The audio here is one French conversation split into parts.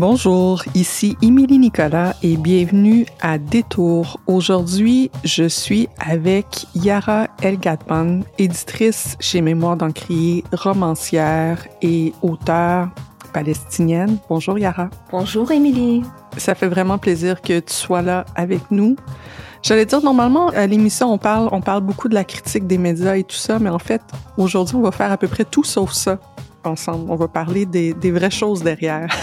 Bonjour, ici Émilie Nicolas et bienvenue à Détour. Aujourd'hui, je suis avec Yara Elgatman, éditrice chez Mémoire d'Encrier, romancière et auteure palestinienne. Bonjour Yara. Bonjour Émilie. Ça fait vraiment plaisir que tu sois là avec nous. J'allais dire, normalement, à l'émission, on parle, on parle beaucoup de la critique des médias et tout ça, mais en fait, aujourd'hui, on va faire à peu près tout sauf ça ensemble. On va parler des, des vraies choses derrière.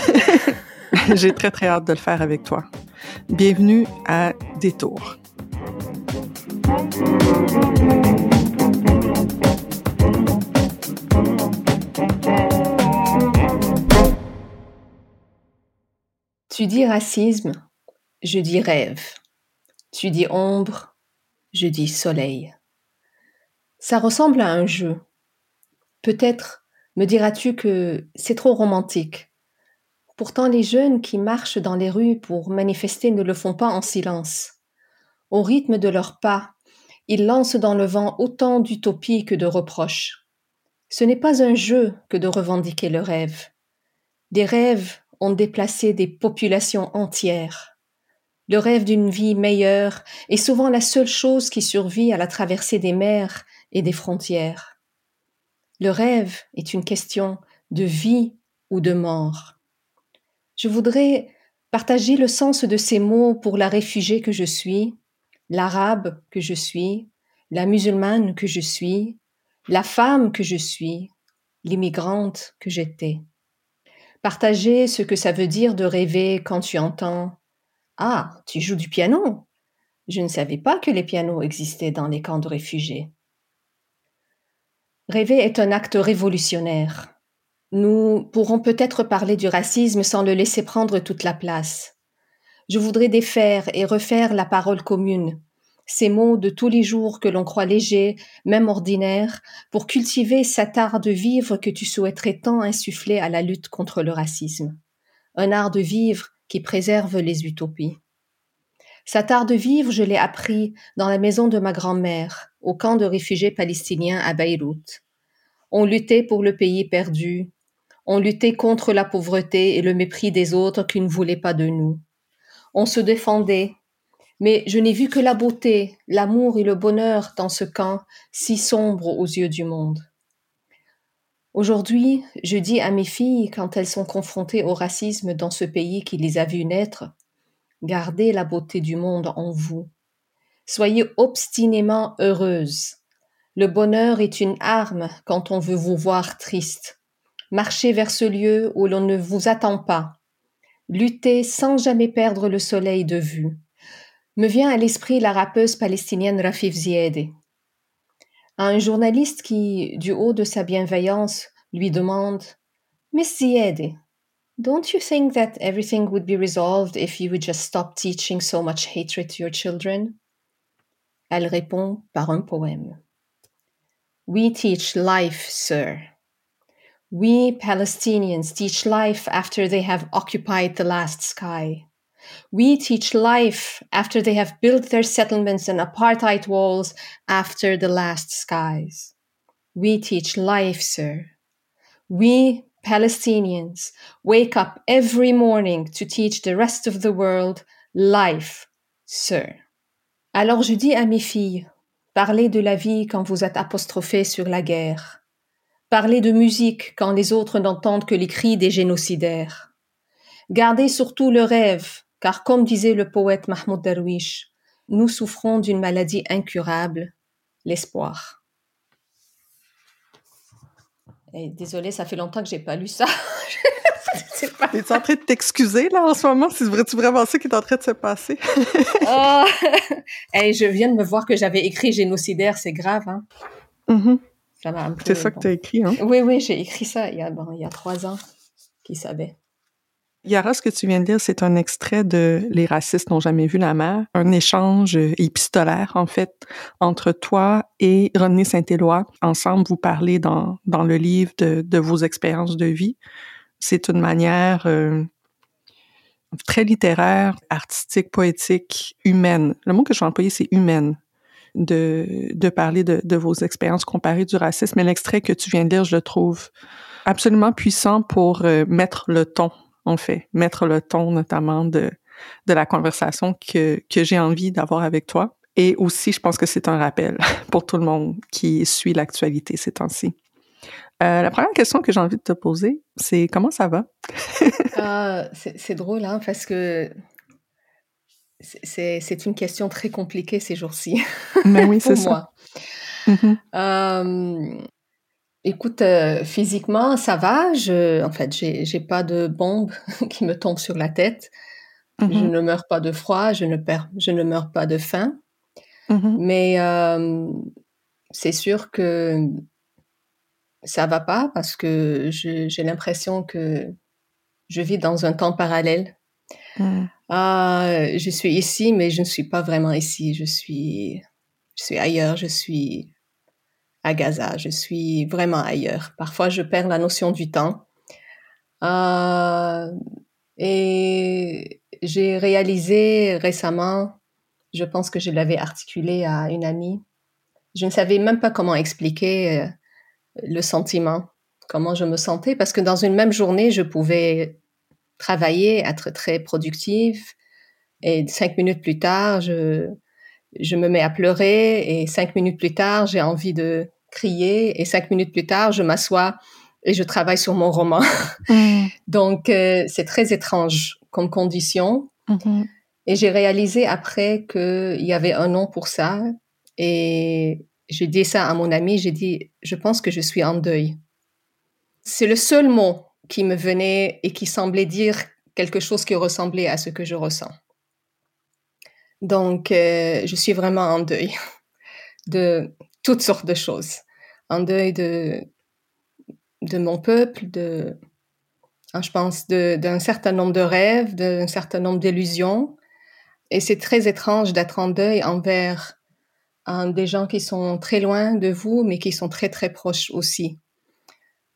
J'ai très, très hâte de le faire avec toi. Bienvenue à Détour. Tu dis racisme, je dis rêve. Tu dis ombre, je dis soleil. Ça ressemble à un jeu. Peut-être me diras-tu que c'est trop romantique. Pourtant les jeunes qui marchent dans les rues pour manifester ne le font pas en silence. Au rythme de leurs pas, ils lancent dans le vent autant d'utopies que de reproches. Ce n'est pas un jeu que de revendiquer le rêve. Des rêves ont déplacé des populations entières. Le rêve d'une vie meilleure est souvent la seule chose qui survit à la traversée des mers et des frontières. Le rêve est une question de vie ou de mort. Je voudrais partager le sens de ces mots pour la réfugiée que je suis, l'arabe que je suis, la musulmane que je suis, la femme que je suis, l'immigrante que j'étais. Partager ce que ça veut dire de rêver quand tu entends Ah, tu joues du piano? Je ne savais pas que les pianos existaient dans les camps de réfugiés. Rêver est un acte révolutionnaire. Nous pourrons peut-être parler du racisme sans le laisser prendre toute la place. Je voudrais défaire et refaire la parole commune, ces mots de tous les jours que l'on croit légers, même ordinaires, pour cultiver cet art de vivre que tu souhaiterais tant insuffler à la lutte contre le racisme. Un art de vivre qui préserve les utopies. Cet art de vivre, je l'ai appris dans la maison de ma grand-mère, au camp de réfugiés palestiniens à Beyrouth. On luttait pour le pays perdu, on luttait contre la pauvreté et le mépris des autres qui ne voulaient pas de nous. On se défendait, mais je n'ai vu que la beauté, l'amour et le bonheur dans ce camp si sombre aux yeux du monde. Aujourd'hui, je dis à mes filles, quand elles sont confrontées au racisme dans ce pays qui les a vues naître, gardez la beauté du monde en vous. Soyez obstinément heureuses. Le bonheur est une arme quand on veut vous voir triste. Marchez vers ce lieu où l'on ne vous attend pas. Luttez sans jamais perdre le soleil de vue me vient à l'esprit la rappeuse palestinienne Rafif Ziedi. Un journaliste qui, du haut de sa bienveillance, lui demande Miss Ziedi, don't you think that everything would be resolved if you would just stop teaching so much hatred to your children? Elle répond par un poème. We teach life, sir. We Palestinians teach life after they have occupied the last sky. We teach life after they have built their settlements and apartheid walls after the last skies. We teach life, sir. We, Palestinians, wake up every morning to teach the rest of the world life, sir. Alors je dis à mes filles, parlez de la vie quand vous êtes apostrophées sur la guerre. Parlez de musique quand les autres n'entendent que les cris des génocidaires. Gardez surtout le rêve, car comme disait le poète Mahmoud Darwish, nous souffrons d'une maladie incurable, l'espoir. Et désolée, ça fait longtemps que j'ai pas lu ça. pas... Es-tu en train de t'excuser, là, en ce moment? C'est vrai, tu vraiment ça qui est en train de se passer? oh. je viens de me voir que j'avais écrit génocidaire, c'est grave, hein? Mm-hmm. C'est ça que tu as écrit, hein? Oui, oui, j'ai écrit ça il y a, bon, il y a trois ans. Qui savait? Yara, ce que tu viens de lire, c'est un extrait de Les racistes n'ont jamais vu la mer, un échange épistolaire, en fait, entre toi et René Saint-Éloi. Ensemble, vous parlez dans, dans le livre de, de vos expériences de vie. C'est une manière euh, très littéraire, artistique, poétique, humaine. Le mot que je vais employer, c'est humaine. De, de parler de, de vos expériences comparées du racisme. Mais l'extrait que tu viens de lire, je le trouve absolument puissant pour euh, mettre le ton en fait, mettre le ton notamment de, de la conversation que, que j'ai envie d'avoir avec toi. Et aussi, je pense que c'est un rappel pour tout le monde qui suit l'actualité ces temps-ci. Euh, la première question que j'ai envie de te poser, c'est comment ça va? Ah, c'est drôle, hein, parce que c'est une question très compliquée ces jours-ci. Mais oui, c'est ça. Mm-hmm. Euh, Écoute, euh, physiquement, ça va. Je, en fait, j'ai, j'ai pas de bombe qui me tombe sur la tête. Je mm-hmm. ne meurs pas de froid, je ne perds, je ne meurs pas de faim. Mm-hmm. Mais euh, c'est sûr que ça va pas parce que j'ai l'impression que je vis dans un temps parallèle. Mm. Ah, je suis ici, mais je ne suis pas vraiment ici. Je suis, je suis ailleurs. Je suis à Gaza. Je suis vraiment ailleurs. Parfois, je perds la notion du temps. Euh, et j'ai réalisé récemment, je pense que je l'avais articulé à une amie, je ne savais même pas comment expliquer euh, le sentiment, comment je me sentais, parce que dans une même journée, je pouvais travailler, être très productive, et cinq minutes plus tard, je, je me mets à pleurer, et cinq minutes plus tard, j'ai envie de crier et cinq minutes plus tard, je m'assois et je travaille sur mon roman. Donc, euh, c'est très étrange comme condition. Mm-hmm. Et j'ai réalisé après qu'il y avait un nom pour ça. Et j'ai dit ça à mon ami, j'ai dit, je pense que je suis en deuil. C'est le seul mot qui me venait et qui semblait dire quelque chose qui ressemblait à ce que je ressens. Donc, euh, je suis vraiment en deuil de toutes sortes de choses. Un deuil de, de mon peuple, de, hein, je pense, d'un certain nombre de rêves, d'un certain nombre d'illusions. Et c'est très étrange d'être en deuil envers hein, des gens qui sont très loin de vous, mais qui sont très, très proches aussi.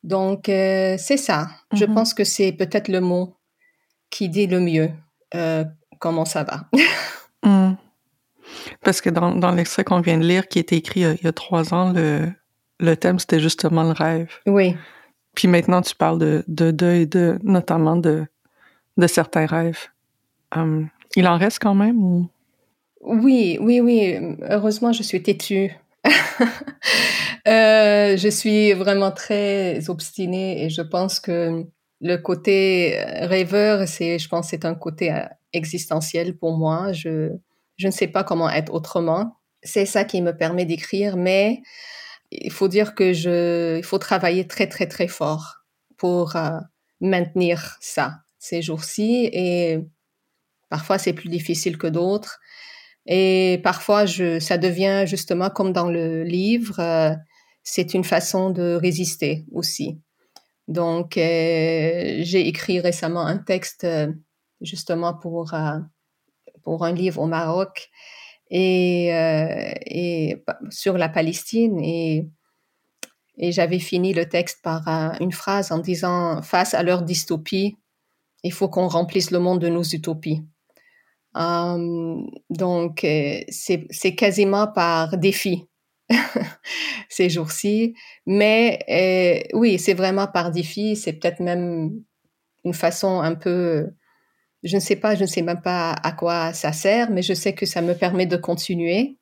Donc, euh, c'est ça. Je mm-hmm. pense que c'est peut-être le mot qui dit le mieux euh, comment ça va. Mm. Parce que dans, dans l'extrait qu'on vient de lire, qui a été écrit il y a, trois ans, le, le thème, c'était justement le rêve. Oui. Puis maintenant, tu parles de, de deuil, de, notamment de, de certains rêves. Hum, il en reste quand même ou... Oui, oui, oui. Heureusement, je suis têtue. euh, je suis vraiment très obstinée et je pense que le côté rêveur, c'est, je pense, c'est un côté euh, existentiel pour moi. Je, je ne sais pas comment être autrement. C'est ça qui me permet d'écrire, mais il faut dire que je, il faut travailler très très très fort pour euh, maintenir ça ces jours-ci et parfois c'est plus difficile que d'autres et parfois ça devient justement comme dans le livre, euh, c'est une façon de résister aussi. Donc euh, j'ai écrit récemment un texte justement pour pour un livre au Maroc et, euh, et sur la Palestine et et j'avais fini le texte par une phrase en disant face à leur dystopie, il faut qu'on remplisse le monde de nos utopies. Hum, donc euh, c'est quasiment par défi ces jours-ci, mais euh, oui, c'est vraiment par défi. C'est peut-être même une façon un peu Je ne sais pas, je ne sais même pas à quoi ça sert, mais je sais que ça me permet de continuer.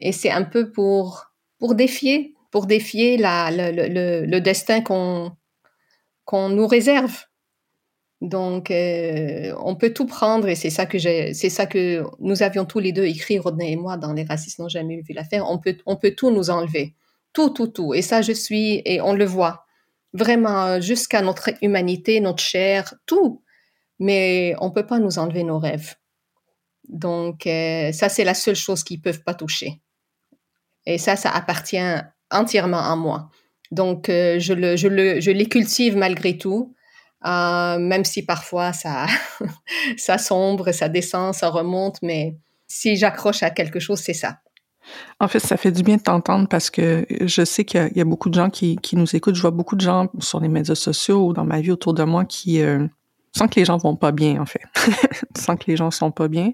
Et c'est un peu pour, pour défier, pour défier le, destin qu'on qu'on nous réserve. Donc, euh, on peut tout prendre et c'est ça que c'est ça que nous avions tous les deux écrit, Rodney et moi, dans Les racistes n'ont jamais vu l'affaire. On peut, on peut tout nous enlever. Tout, tout, tout. Et ça, je suis, et on le voit. Vraiment, jusqu'à notre humanité, notre chair, tout. Mais on peut pas nous enlever nos rêves. Donc, euh, ça, c'est la seule chose qu'ils peuvent pas toucher. Et ça, ça appartient entièrement à moi. Donc, euh, je, le, je, le, je les cultive malgré tout, euh, même si parfois ça, ça sombre, ça descend, ça remonte, mais si j'accroche à quelque chose, c'est ça. En fait, ça fait du bien de t'entendre parce que je sais qu'il y, a beaucoup de gens qui, qui, nous écoutent. Je vois beaucoup de gens sur les médias sociaux ou dans ma vie autour de moi qui, sens que les gens vont pas bien, en fait. sens que les gens sont pas bien.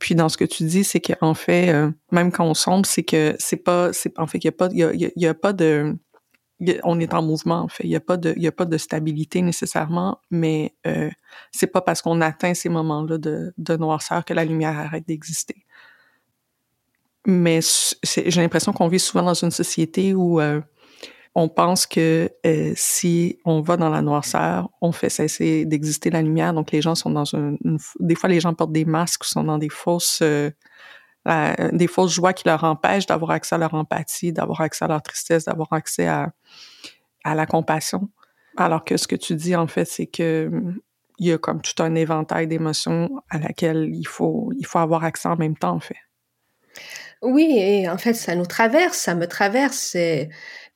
Puis dans ce que tu dis, c'est qu'en fait, euh, même quand on sombre, c'est que c'est pas, en fait, il y a pas, il y a, pas de, on est en mouvement en fait. Il y a pas de, il y a pas de stabilité nécessairement, mais euh, c'est pas parce qu'on atteint ces moments-là de, de noirceur que la lumière arrête d'exister. Mais j'ai l'impression qu'on vit souvent dans une société où euh, on pense que euh, si on va dans la noirceur, on fait cesser d'exister la lumière. Donc les gens sont dans une, des fois les gens portent des masques, sont dans des fausses euh, des fausses joies qui leur empêchent d'avoir accès à leur empathie, d'avoir accès à leur tristesse, d'avoir accès à, la compassion. Alors que ce que tu dis, en fait, c'est que il y a comme tout un éventail d'émotions à laquelle il faut, il faut avoir accès en même temps, en fait. Oui, et en fait, ça nous traverse, ça me traverse.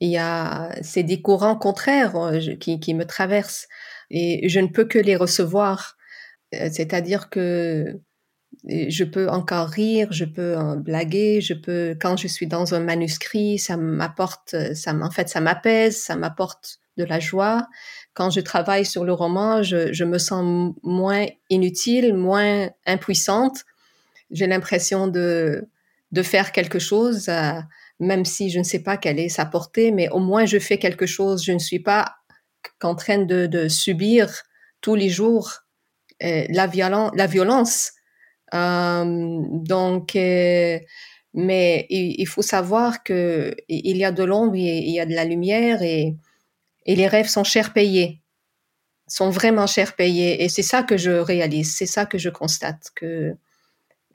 Il y a, c'est des courants contraires euh, qui, qui me traversent et je ne peux que les recevoir. Euh, c'est-à-dire que je peux encore rire, je peux blaguer, je peux quand je suis dans un manuscrit, ça m'apporte, ça en fait, ça m'apaise, ça m'apporte de la joie. Quand je travaille sur le roman, je, je me sens moins inutile, moins impuissante. J'ai l'impression de de faire quelque chose, euh, même si je ne sais pas quelle est sa portée, mais au moins je fais quelque chose. Je ne suis pas qu'en train de, subir tous les jours euh, la, violence, euh, donc, euh, mais il, faut savoir que il y a de l'ombre, il y a de la lumière et, et les rêves sont chers payés, sont vraiment chers payés. Et c'est ça que je réalise, c'est ça que je constate que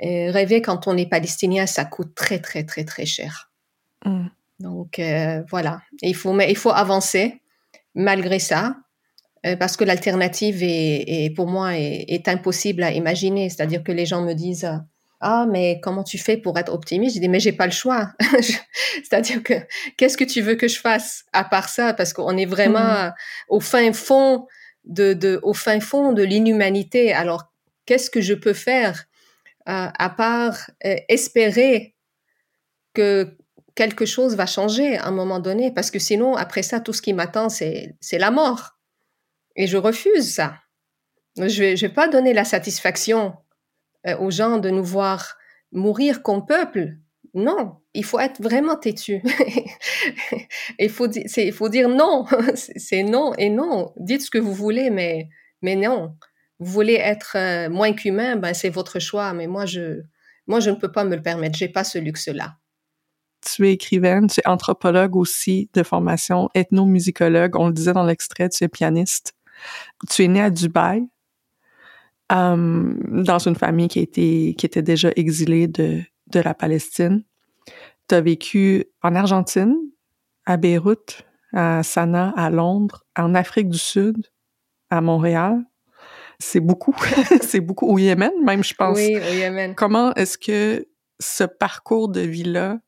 rêver quand on est palestinien, ça coûte très très très très cher. Mm. Donc euh, voilà, il faut mais il faut avancer malgré ça. Euh, parce que l'alternative est, pour moi est, impossible à imaginer. C'est-à-dire que les gens me disent ah mais comment tu fais pour être optimiste? Je dis mais j'ai pas le choix. C'est-à-dire que qu'est-ce que tu veux que je fasse à part ça? Parce qu'on est vraiment mmh. au fin fond de, de, au fin fond de l'inhumanité. Alors qu'est-ce que je peux faire euh, à part espérer que quelque chose va changer à un moment donné Parce que sinon après ça tout ce qui m'attend c'est la mort. Et je refuse ça. Je ne vais, pas donner la satisfaction euh, aux gens de nous voir mourir comme peuple. Non, il faut être vraiment têtu. il, faut, il faut dire non. c'est non et non. Dites ce que vous voulez, mais, mais non. Vous voulez être euh, moins qu'humain, ben c'est votre choix. Mais moi, je, moi, je ne peux pas me le permettre. J'ai pas ce luxe-là. Tu es écrivaine, tu es anthropologue aussi de formation, ethnomusicologue. On le disait dans l'extrait, tu es pianiste. Tu es né à Dubaï, euh, dans une famille qui, était, qui était déjà exilée de, de la Palestine. Tu as vécu en Argentine, à Beyrouth, à Sanaa, à Londres, en Afrique du Sud, à Montréal. C'est beaucoup. c'est beaucoup. Au Yémen, même, je pense. Oui, au Yémen. Comment est-ce que ce parcours de vie-là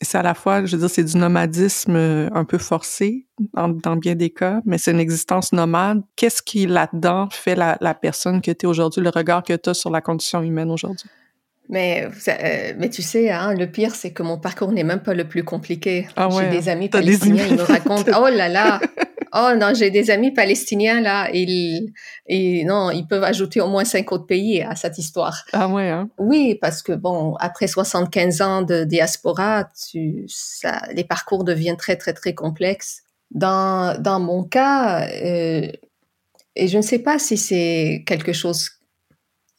c'est à la fois, je veux dire, c'est du nomadisme euh, un peu forcé dans, bien des cas, mais c'est une existence nomade. Qu'est-ce qui là-dedans fait la, la personne que tu es aujourd'hui, le regard que tu as sur la condition humaine aujourd'hui? Mais, euh, mais tu sais, hein, le pire, c'est que mon parcours n'est même pas le plus compliqué. Ah ouais, J'ai des amis palestiniens, ils me racontent, oh là là, oh non, j'ai des amis palestiniens là, ils, et non, ils peuvent ajouter au moins cinq autres pays à cette histoire. Ah ouais. Hein? Oui, parce que bon, après 75 ans de diaspora, tu, ça, les parcours deviennent très très très complexes. Dans dans mon cas, euh, et je ne sais pas si c'est quelque chose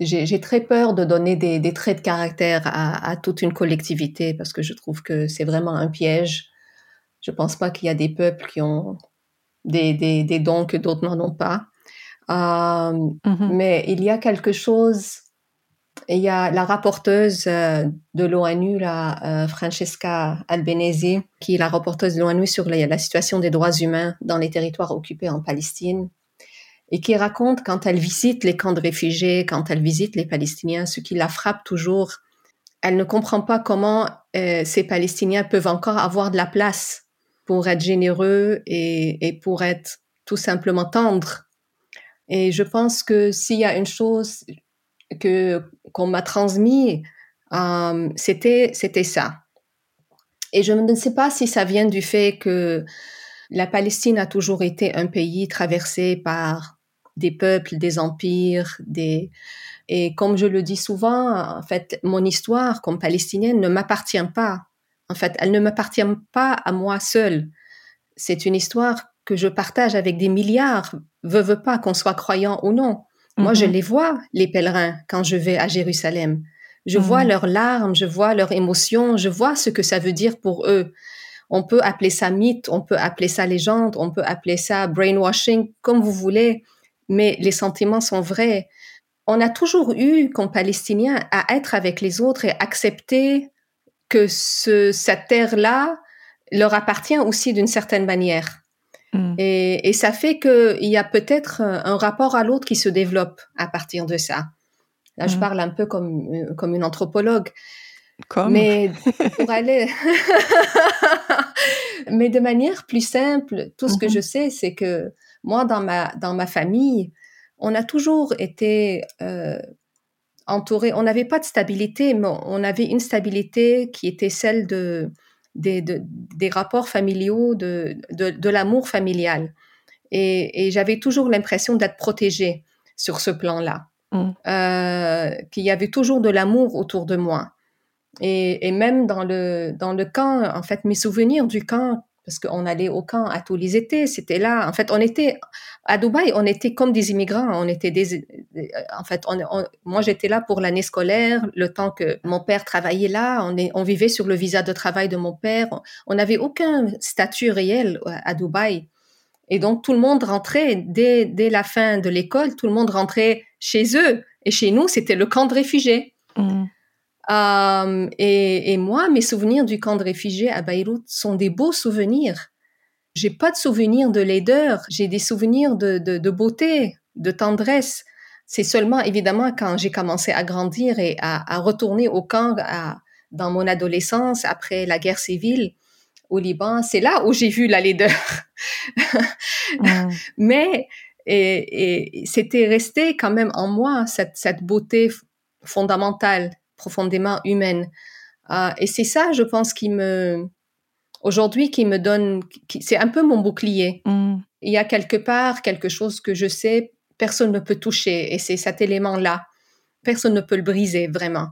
j'ai très peur de donner des, traits de caractère à, toute une collectivité parce que je trouve que c'est vraiment un piège. Je pense pas qu'il y a des peuples qui ont des, des dons que d'autres n'en ont pas. Euh, mm-hmm. Mais il y a quelque chose. Il y a la rapporteuse euh, de l'ONU, la euh, Francesca Albanese, qui est la rapporteuse de l'ONU sur la, la situation des droits humains dans les territoires occupés en Palestine et qui raconte quand elle visite les camps de réfugiés, quand elle visite les Palestiniens, ce qui la frappe toujours. Elle ne comprend pas comment ces Palestiniens peuvent encore avoir de la place pour être généreux et, pour être tout simplement tendres et je pense que s'il y a une chose que qu'on m'a transmis, euh, c'était c'était ça. Et je ne sais pas si ça vient du fait que la Palestine a toujours été un pays traversé par des peuples, des empires, des et comme je le dis souvent, en fait, mon histoire comme palestinienne ne m'appartient pas. En fait, elle ne m'appartient pas à moi seule. C'est une histoire que je partage avec des milliards, veut pas qu'on soit croyant ou non. Moi, je mhm. les vois, les pèlerins, quand je vais à Jérusalem. Je mhm. vois leurs larmes, je vois leurs émotions, je vois ce que ça veut dire pour eux. On peut appeler ça mythe, on peut appeler ça légende, on peut appeler ça brainwashing, comme vous voulez, mais les sentiments sont vrais. On a toujours eu, comme Palestiniens, à être avec les autres et accepter que ce, cette terre-là leur appartient aussi d'une certaine manière. Mm. Et, ça fait qu'il y a peut-être un rapport à l'autre qui se développe à partir de ça. Là, je mm. parle un peu comme, euh, comme une anthropologue. Comme. Mais pour aller. Mais de manière plus simple, tout ce que mm-hmm. je sais, c'est que moi, dans ma, dans ma famille, on a toujours été euh, entouré. On n'avait pas de stabilité, mais on avait une stabilité qui était celle de des, des rapports familiaux, de, de, l'amour familial. Et, et j'avais toujours l'impression d'être protégée sur ce plan-là, mm. euh, qu'il y avait toujours de l'amour autour de moi. Et, et, même dans le, dans le camp, en fait, mes souvenirs du camp parce qu'on allait au camp à tous les étés, c'était là. En fait, on était à Dubaï, on était comme des immigrants. On était des, en fait, on, moi j'étais là pour l'année scolaire, le temps que mon père travaillait là. On, est, on vivait sur le visa de travail de mon père. On n'avait aucun statut réel à Dubaï. Et donc tout le monde rentrait dès, dès la fin de l'école, tout le monde rentrait chez eux. Et chez nous, c'était le camp de réfugiés. Mmh. Euh, et, moi, mes souvenirs du camp de réfugiés à Beyrouth sont des beaux souvenirs. J'ai pas de souvenirs de laideur, j'ai des souvenirs de, de, beauté, de tendresse. C'est seulement évidemment quand j'ai commencé à grandir et à, retourner au camp dans mon adolescence après la guerre civile au Liban, c'est là où j'ai vu la laideur. Mais et, c'était resté quand même en moi cette, cette beauté fondamentale profondément humaine. Euh, et c'est ça, je pense, qui me, aujourd'hui, qui me donne, c'est un peu mon bouclier. Mm. Il y a quelque part quelque chose que je sais, personne ne peut toucher, et c'est cet élément-là. Personne ne peut le briser, vraiment.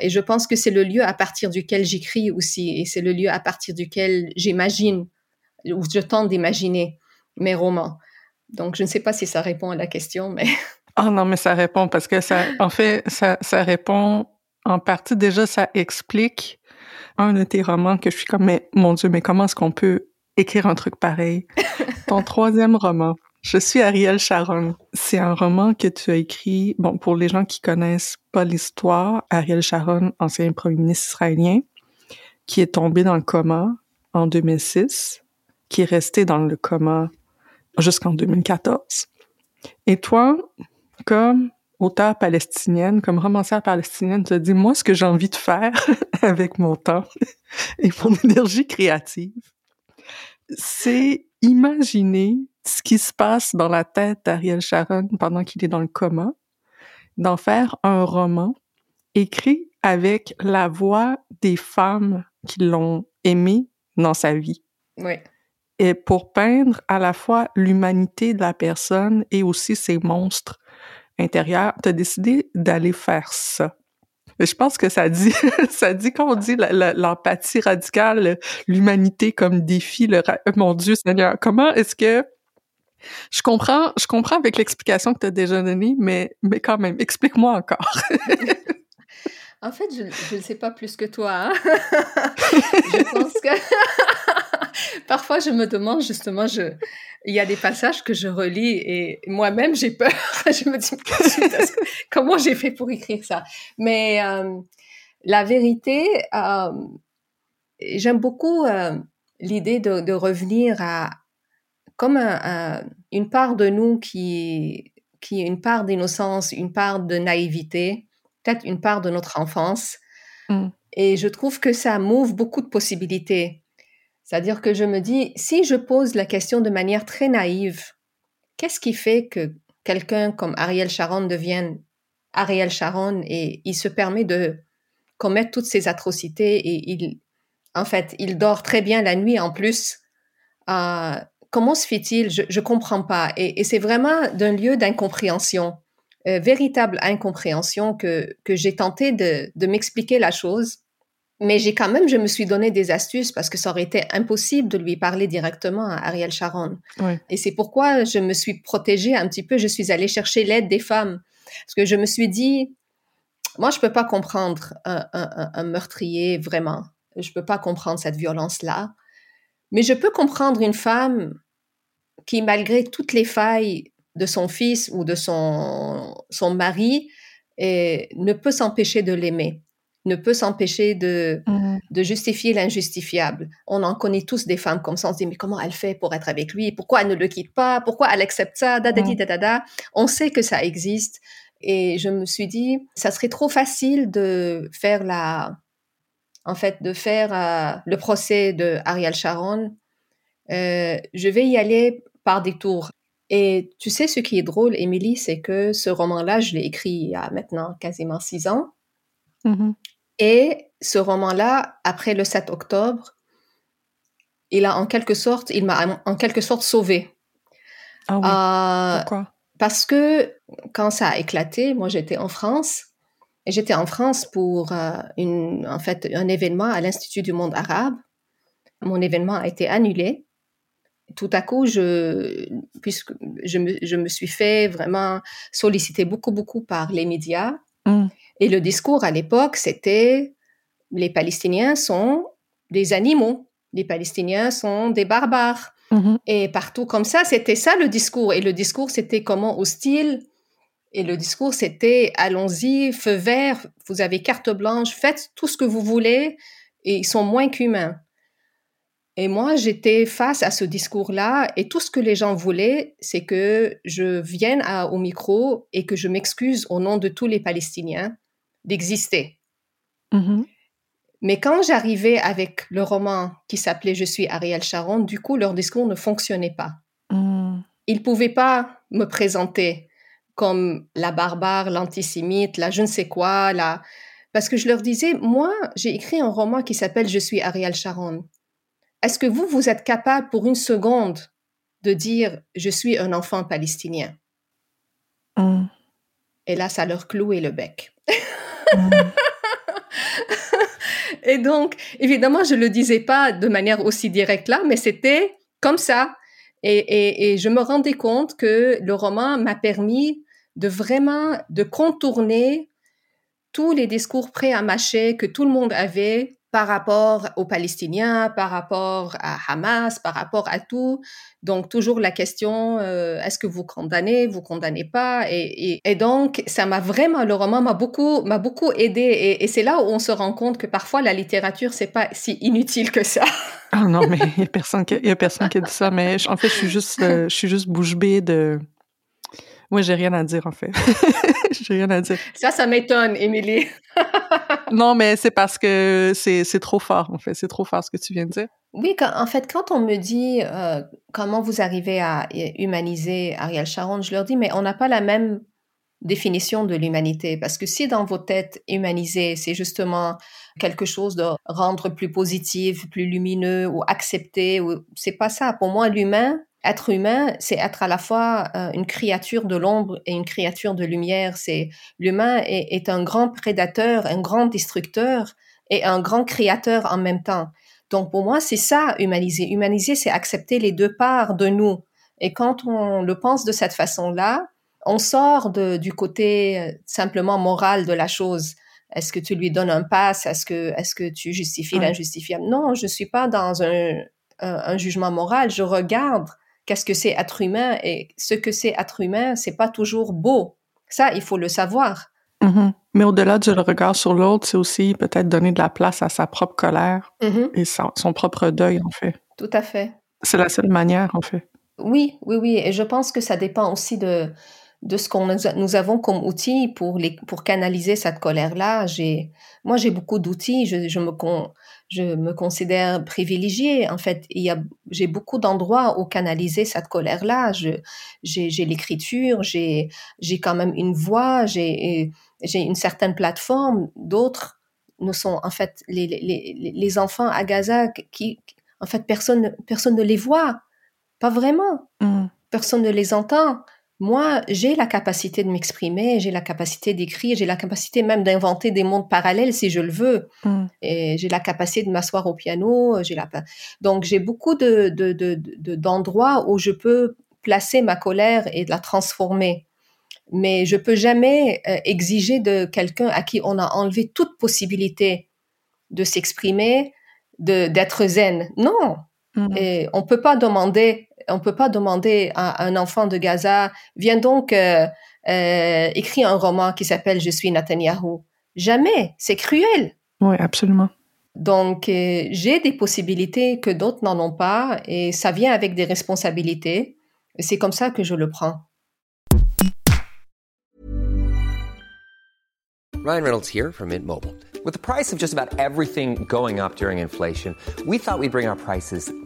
Et je pense que c'est le lieu à partir duquel j'écris aussi, et c'est le lieu à partir duquel j'imagine, ou je tente d'imaginer mes romans. Donc, je ne sais pas si ça répond à la question, mais... Ah non, mais ça répond parce que ça, en fait, ça, ça répond en partie, déjà, ça explique un de tes romans que je suis comme, mais mon Dieu, mais comment est-ce qu'on peut écrire un truc pareil? Ton troisième roman, Je suis Ariel Sharon. C'est un roman que tu as écrit, bon, pour les gens qui connaissent pas l'histoire, Ariel Sharon, ancien premier ministre israélien, qui est tombé dans le coma en 2006, qui est resté dans le coma jusqu'en 2014. Et toi, comme auteur palestinienne, comme romancière palestinienne, te dis, moi, ce que j'ai envie de faire avec mon temps et mon énergie créative, c'est imaginer ce qui se passe dans la tête d'Ariel Sharon pendant qu'il est dans le coma, d'en faire un roman écrit avec la voix des femmes qui l'ont aimé dans sa vie. Oui. Et pour peindre à la fois l'humanité de la personne et aussi ses monstres intérieur, tu as décidé d'aller faire ça. Je pense que ça dit, ça dit quand on dit l'empathie radicale, l'humanité comme défi, le, mon Dieu Seigneur, comment est-ce que Je comprends, je comprends avec l'explication que tu as déjà donnée, mais, mais quand même, explique-moi encore. en fait, je ne sais pas plus que toi. Hein. je pense que parfois je me demande justement, je... il y a des passages que je relis et moi-même j'ai peur. je me dis comment j'ai fait pour écrire ça? Mais euh, la vérité, euh, j'aime beaucoup euh, l'idée de, de, revenir à comme une part de nous qui, qui est une part d'innocence, une part de naïveté, peut-être une part de notre enfance. Mm. Et je trouve que ça m'ouvre beaucoup de possibilités. C'est-à-dire que je me dis, si je pose la question de manière très naïve, qu'est-ce qui fait que quelqu'un comme Ariel Sharon devienne Ariel Sharon et il se permet de commettre toutes ces atrocités et il, en fait, il dort très bien la nuit en plus. Euh, comment se fait-il? Je ne comprends pas. Et, c'est vraiment d'un lieu d'incompréhension, euh, véritable incompréhension que, que j'ai tenté de, de m'expliquer la chose. Mais j'ai quand même, je me suis donné des astuces parce que ça aurait été impossible de lui parler directement à Ariel Sharon. Et c'est pourquoi je me suis protégée un petit peu. Je suis allée chercher l'aide des femmes. Parce que je me suis dit, moi, je peux pas comprendre un, un, un meurtrier vraiment. Je peux pas comprendre cette violence-là. Mais je peux comprendre une femme qui, malgré toutes les failles de son fils ou de son, son mari, et, ne peut s'empêcher de l'aimer, ne peut s'empêcher de, mmh. de justifier l'injustifiable. On en connaît tous des femmes comme ça, on se dit, mais comment elle fait pour être avec lui? Pourquoi elle ne le quitte pas? Pourquoi elle accepte ça? Da, da, da, da, On sait que ça existe. Et je me suis dit, ça serait trop facile de faire la, en fait, de faire euh, le procès de Ariel Sharon, euh, je vais y aller par des tours. Et tu sais, ce qui est drôle, Émilie, c'est que ce roman-là, je l'ai écrit il y a maintenant quasiment six ans. Mm-hmm. Et ce roman-là, après le 7 octobre, il a en quelque sorte, il m'a en quelque sorte sauvé. Ah oui. Euh, Pourquoi? Parce que quand ça a éclaté, moi j'étais en France et j'étais en France pour euh, une, en fait, un événement à l'Institut du monde arabe. Mon événement a été annulé. Tout à coup, je, puisque je me, je me suis fait vraiment solliciter beaucoup, beaucoup par les médias. Mm. Et le discours à l'époque, c'était les Palestiniens sont des animaux, les Palestiniens sont des barbares. Mm-hmm. Et partout comme ça, c'était ça le discours. Et le discours, c'était comment hostile et le discours, c'était allons-y, feu vert, vous avez carte blanche, faites tout ce que vous voulez, et ils sont moins qu'humains. Et moi, j'étais face à ce discours-là, et tout ce que les gens voulaient, c'est que je vienne au micro et que je m'excuse au nom de tous les Palestiniens d'exister. Mm-hmm. Mais quand j'arrivais avec le roman qui s'appelait Je suis Ariel Sharon, du coup, leur discours ne fonctionnait pas. Mm. Ils ne pouvaient pas me présenter comme la barbare, l'antisémite, la je ne sais quoi, la... parce que je leur disais, moi, j'ai écrit un roman qui s'appelle Je suis Ariel Sharon. Est-ce que vous, vous êtes capable pour une seconde de dire je suis un enfant palestinien mm. Et là, ça leur clouait le bec. Et donc, évidemment, je le disais pas de manière aussi directe là, mais c'était comme ça. Et, et, je me rendais compte que le roman m'a permis de vraiment de contourner tous les discours prêts à mâcher que tout le monde avait par rapport aux Palestiniens, par rapport à Hamas, par rapport à tout. Donc toujours la question euh, est-ce que vous condamnez, vous condamnez pas? Et, et, donc ça m'a vraiment le roman m'a beaucoup m'a beaucoup aidé et, et c'est là où on se rend compte que parfois la littérature c'est pas si inutile que ça. Ah non mais il y a personne qui y a personne qui a dit ça mais en fait je suis juste euh, je suis juste bouche bée de moi, j'ai rien à dire, en fait. j'ai rien à dire. Ça, ça m'étonne, Émilie. non, mais c'est parce que c'est trop fort, en fait. C'est trop fort ce que tu viens de dire. Oui, en fait, quand on me dit euh, comment vous arrivez à humaniser Ariel Sharon, je leur dis, mais on n'a pas la même définition de l'humanité. Parce que si dans vos têtes, humaniser, c'est justement quelque chose de rendre plus positif, plus lumineux ou accepter, ou... c'est pas ça. Pour moi, l'humain, être humain, c'est être à la fois euh, une créature de l'ombre et une créature de lumière. C'est l'humain est, un grand prédateur, un grand destructeur et un grand créateur en même temps. Donc pour moi, c'est ça humaniser. Humaniser, c'est accepter les deux parts de nous Et quand on le pense de cette façon-là, on sort de, du côté euh, simplement moral de la chose. Est-ce que tu lui donnes un pass? Est-ce que, est-ce que tu justifies l'injustifiable? Non, je suis pas dans un, un, jugement moral. Je regarde qu'est-ce que c'est être humain et ce que c'est être humain, c'est pas toujours beau. Ça, il faut le savoir. Mm-hmm. Mais au-delà du regard sur l'autre, c'est aussi peut-être donner de la place à sa propre colère mm-hmm. et son, propre deuil, en fait. Tout à fait. C'est la seule manière, en fait. Oui, oui, oui. Et je pense que ça dépend aussi de, de ce qu'on nous avons comme outil pour, les, pour canaliser cette colère-là. J'ai, moi, j'ai beaucoup d'outils. Je, je, me con, je me considère privilégiée. En fait, il y a, j'ai beaucoup d'endroits où canaliser cette colère-là. Je, j'ai, j'ai l'écriture, j'ai, j'ai quand même une voix, j'ai, j'ai une certaine plateforme. D'autres ne sont, en fait, les, les, les enfants à Gaza qui, en fait, personne, personne ne les voit. Pas vraiment. Mmh. Personne ne les entend moi, j'ai la capacité de m'exprimer, j'ai la capacité d'écrire, j'ai la capacité même d'inventer des mondes parallèles si je le veux. Mm. Et j'ai la capacité de m'asseoir au piano. J'ai la... Donc, j'ai beaucoup de, d'endroits où je peux placer ma colère et de la transformer. Mais je peux jamais euh, exiger de quelqu'un à qui on a enlevé toute possibilité de s'exprimer, de, d'être zen. Non. Mm. Et on peut pas demander on peut pas demander à un enfant de Gaza, viens donc euh, euh, écrire un roman qui s'appelle Je suis Netanyahu. Jamais, c'est cruel. Oui, absolument. Donc, euh, j'ai des possibilités que d'autres n'en ont pas et ça vient avec des responsabilités. C'est comme ça que je le prends. Ryan Reynolds here from Mint Mobile. With the price of just about everything going up during inflation, we thought we'd bring our prices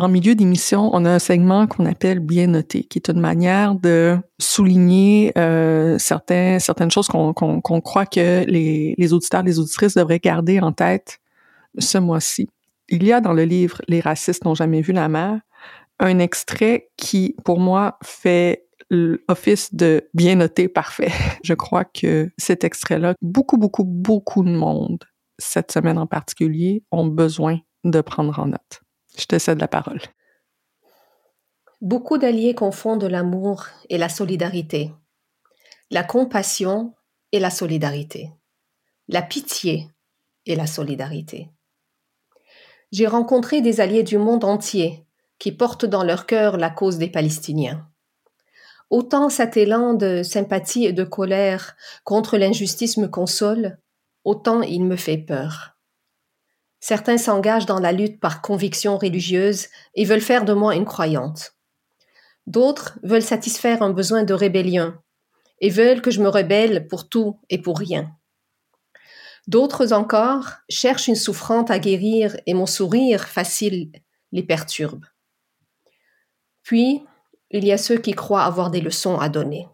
En milieu d'émission, on a un segment qu'on appelle bien noté, qui est une manière de souligner euh, certaines choses qu'on croit que les, les auditeurs, les auditrices devraient garder en tête ce mois-ci. Il y a dans le livre Les racistes n'ont jamais vu la mer un extrait qui, pour moi, fait l'office de bien noté parfait. Je crois que cet extrait-là, beaucoup, beaucoup, beaucoup de monde, cette semaine en particulier, ont besoin de prendre en note. Je te cède la parole. Beaucoup d'alliés confondent l'amour et la solidarité, la compassion et la solidarité, la pitié et la solidarité. J'ai rencontré des alliés du monde entier qui portent dans leur cœur la cause des Palestiniens. Autant cet élan de sympathie et de colère contre l'injustice me console, autant il me fait peur. Certains s'engagent dans la lutte par conviction religieuse et veulent faire de moi une croyante. D'autres veulent satisfaire un besoin de rébellion et veulent que je me rebelle pour tout et pour rien. D'autres encore cherchent une souffrante à guérir et mon sourire facile les perturbe. Puis, il y a ceux qui croient avoir des leçons à donner.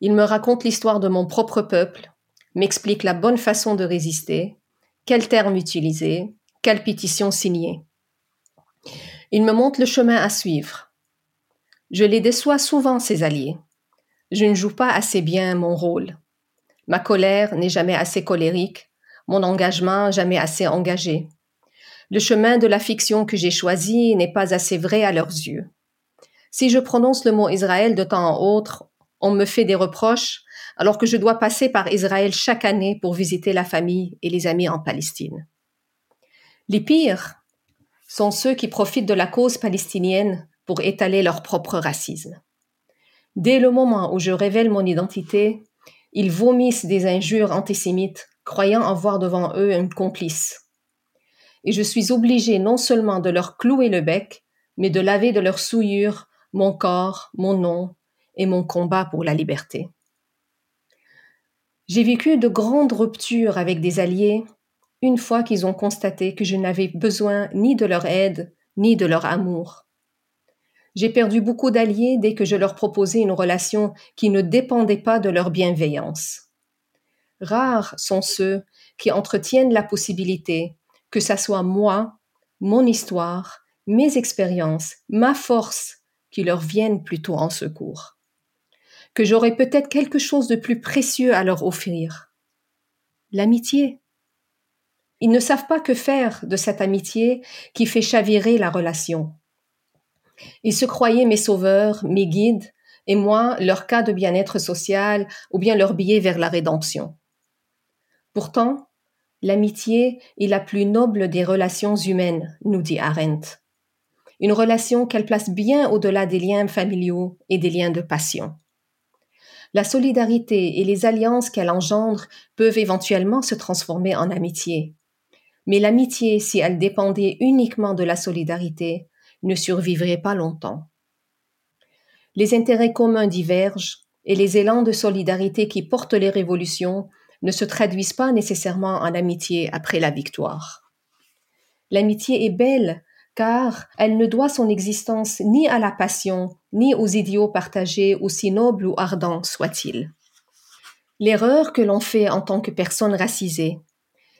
Ils me racontent l'histoire de mon propre peuple, m'expliquent la bonne façon de résister, quel terme utiliser, quelle pétition signer? Il me montre le chemin à suivre. Je les déçois souvent, ces alliés. Je ne joue pas assez bien mon rôle. Ma colère n'est jamais assez colérique, mon engagement jamais assez engagé. Le chemin de la fiction que j'ai choisi n'est pas assez vrai à leurs yeux. Si je prononce le mot Israël de temps en autre, on me fait des reproches alors que je dois passer par Israël chaque année pour visiter la famille et les amis en Palestine. Les pires sont ceux qui profitent de la cause palestinienne pour étaler leur propre racisme. Dès le moment où je révèle mon identité, ils vomissent des injures antisémites, croyant avoir devant eux un complice. Et je suis obligée non seulement de leur clouer le bec, mais de laver de leur souillure mon corps, mon nom et mon combat pour la liberté. J'ai vécu de grandes ruptures avec des alliés une fois qu'ils ont constaté que je n'avais besoin ni de leur aide ni de leur amour. J'ai perdu beaucoup d'alliés dès que je leur proposais une relation qui ne dépendait pas de leur bienveillance. Rares sont ceux qui entretiennent la possibilité que ça soit moi, mon histoire, mes expériences, ma force qui leur viennent plutôt en secours. Que j'aurais peut-être quelque chose de plus précieux à leur offrir. L'amitié. Ils ne savent pas que faire de cette amitié qui fait chavirer la relation. Ils se croyaient mes sauveurs, mes guides, et moi, leur cas de bien-être social ou bien leur billet vers la rédemption. Pourtant, l'amitié est la plus noble des relations humaines, nous dit Arendt. Une relation qu'elle place bien au-delà des liens familiaux et des liens de passion. La solidarité et les alliances qu'elle engendre peuvent éventuellement se transformer en amitié. Mais l'amitié, si elle dépendait uniquement de la solidarité, ne survivrait pas longtemps. Les intérêts communs divergent et les élans de solidarité qui portent les révolutions ne se traduisent pas nécessairement en amitié après la victoire. L'amitié est belle car elle ne doit son existence ni à la passion, ni aux idiots partagés, aussi nobles ou ardents soient-ils. L'erreur que l'on fait en tant que personne racisée,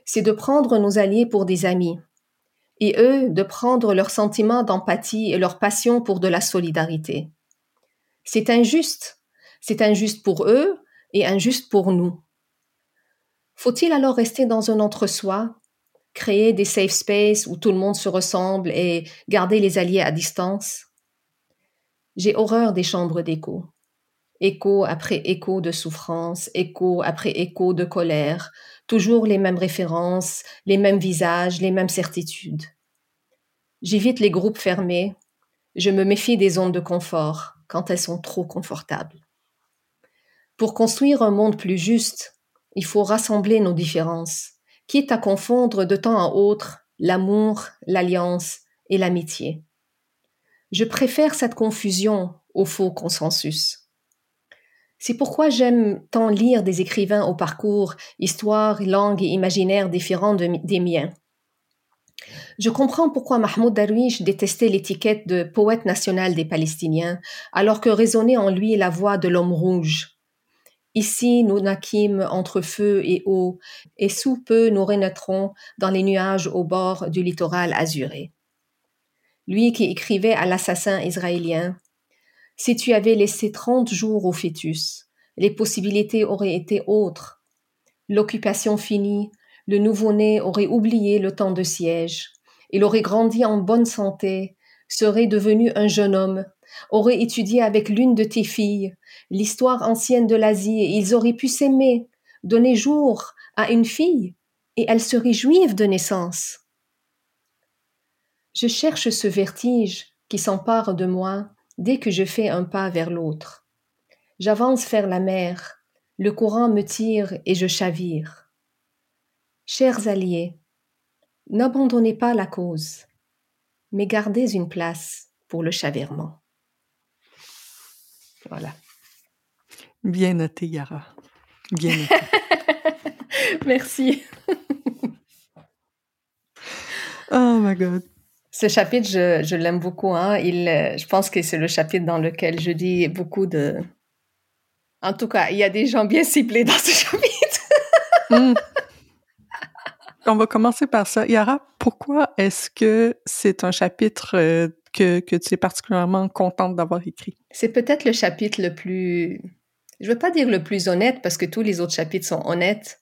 c'est de prendre nos alliés pour des amis, et eux de prendre leur sentiment d'empathie et leur passion pour de la solidarité. C'est injuste, c'est injuste pour eux et injuste pour nous. Faut-il alors rester dans un entre-soi, créer des safe spaces où tout le monde se ressemble et garder les alliés à distance J'ai horreur des chambres d'écho. Écho après écho de souffrance, écho après écho de colère, toujours les mêmes références, les mêmes visages, les mêmes certitudes. J'évite les groupes fermés, je me méfie des zones de confort quand elles sont trop confortables. Pour construire un monde plus juste, il faut rassembler nos différences, quitte à confondre de temps à autre l'amour, l'alliance et l'amitié. Je préfère cette confusion au faux consensus. C'est pourquoi j'aime tant lire des écrivains au parcours, histoire, langue et imaginaire différents des miens. Je comprends pourquoi Mahmoud Darwish détestait l'étiquette de poète national des Palestiniens, alors que résonnait en lui la voix de l'homme rouge, Ici, nous naquîmes entre feu et eau, et sous peu nous renaîtrons dans les nuages au bord du littoral azuré. Lui qui écrivait à l'assassin israélien Si tu avais laissé trente jours au fœtus, les possibilités auraient été autres. L'occupation finie, le nouveau-né aurait oublié le temps de siège. Il aurait grandi en bonne santé, serait devenu un jeune homme, aurait étudié avec l'une de tes filles l'histoire ancienne de l'Asie et ils auraient pu s'aimer, donner jour à une fille, et elle serait juive de naissance. Je cherche ce vertige qui s'empare de moi dès que je fais un pas vers l'autre. J'avance vers la mer, le courant me tire et je chavire. Chers alliés, n'abandonnez pas la cause, mais gardez une place pour le chavirement. Voilà. Bien noté, Yara. Bien noté. Merci. oh my God. Ce chapitre, je, je l'aime beaucoup. Hein. Il, euh, je pense que c'est le chapitre dans lequel je dis beaucoup de... En tout cas, il y a des gens bien ciblés dans ce chapitre. Hmm. On va commencer par ça. Yara, pourquoi est-ce que c'est un chapitre euh, que, que tu es particulièrement contente d'avoir écrit? C'est peut-être le chapitre le plus je veux pas dire le plus honnête parce que tous les autres chapitres sont honnêtes,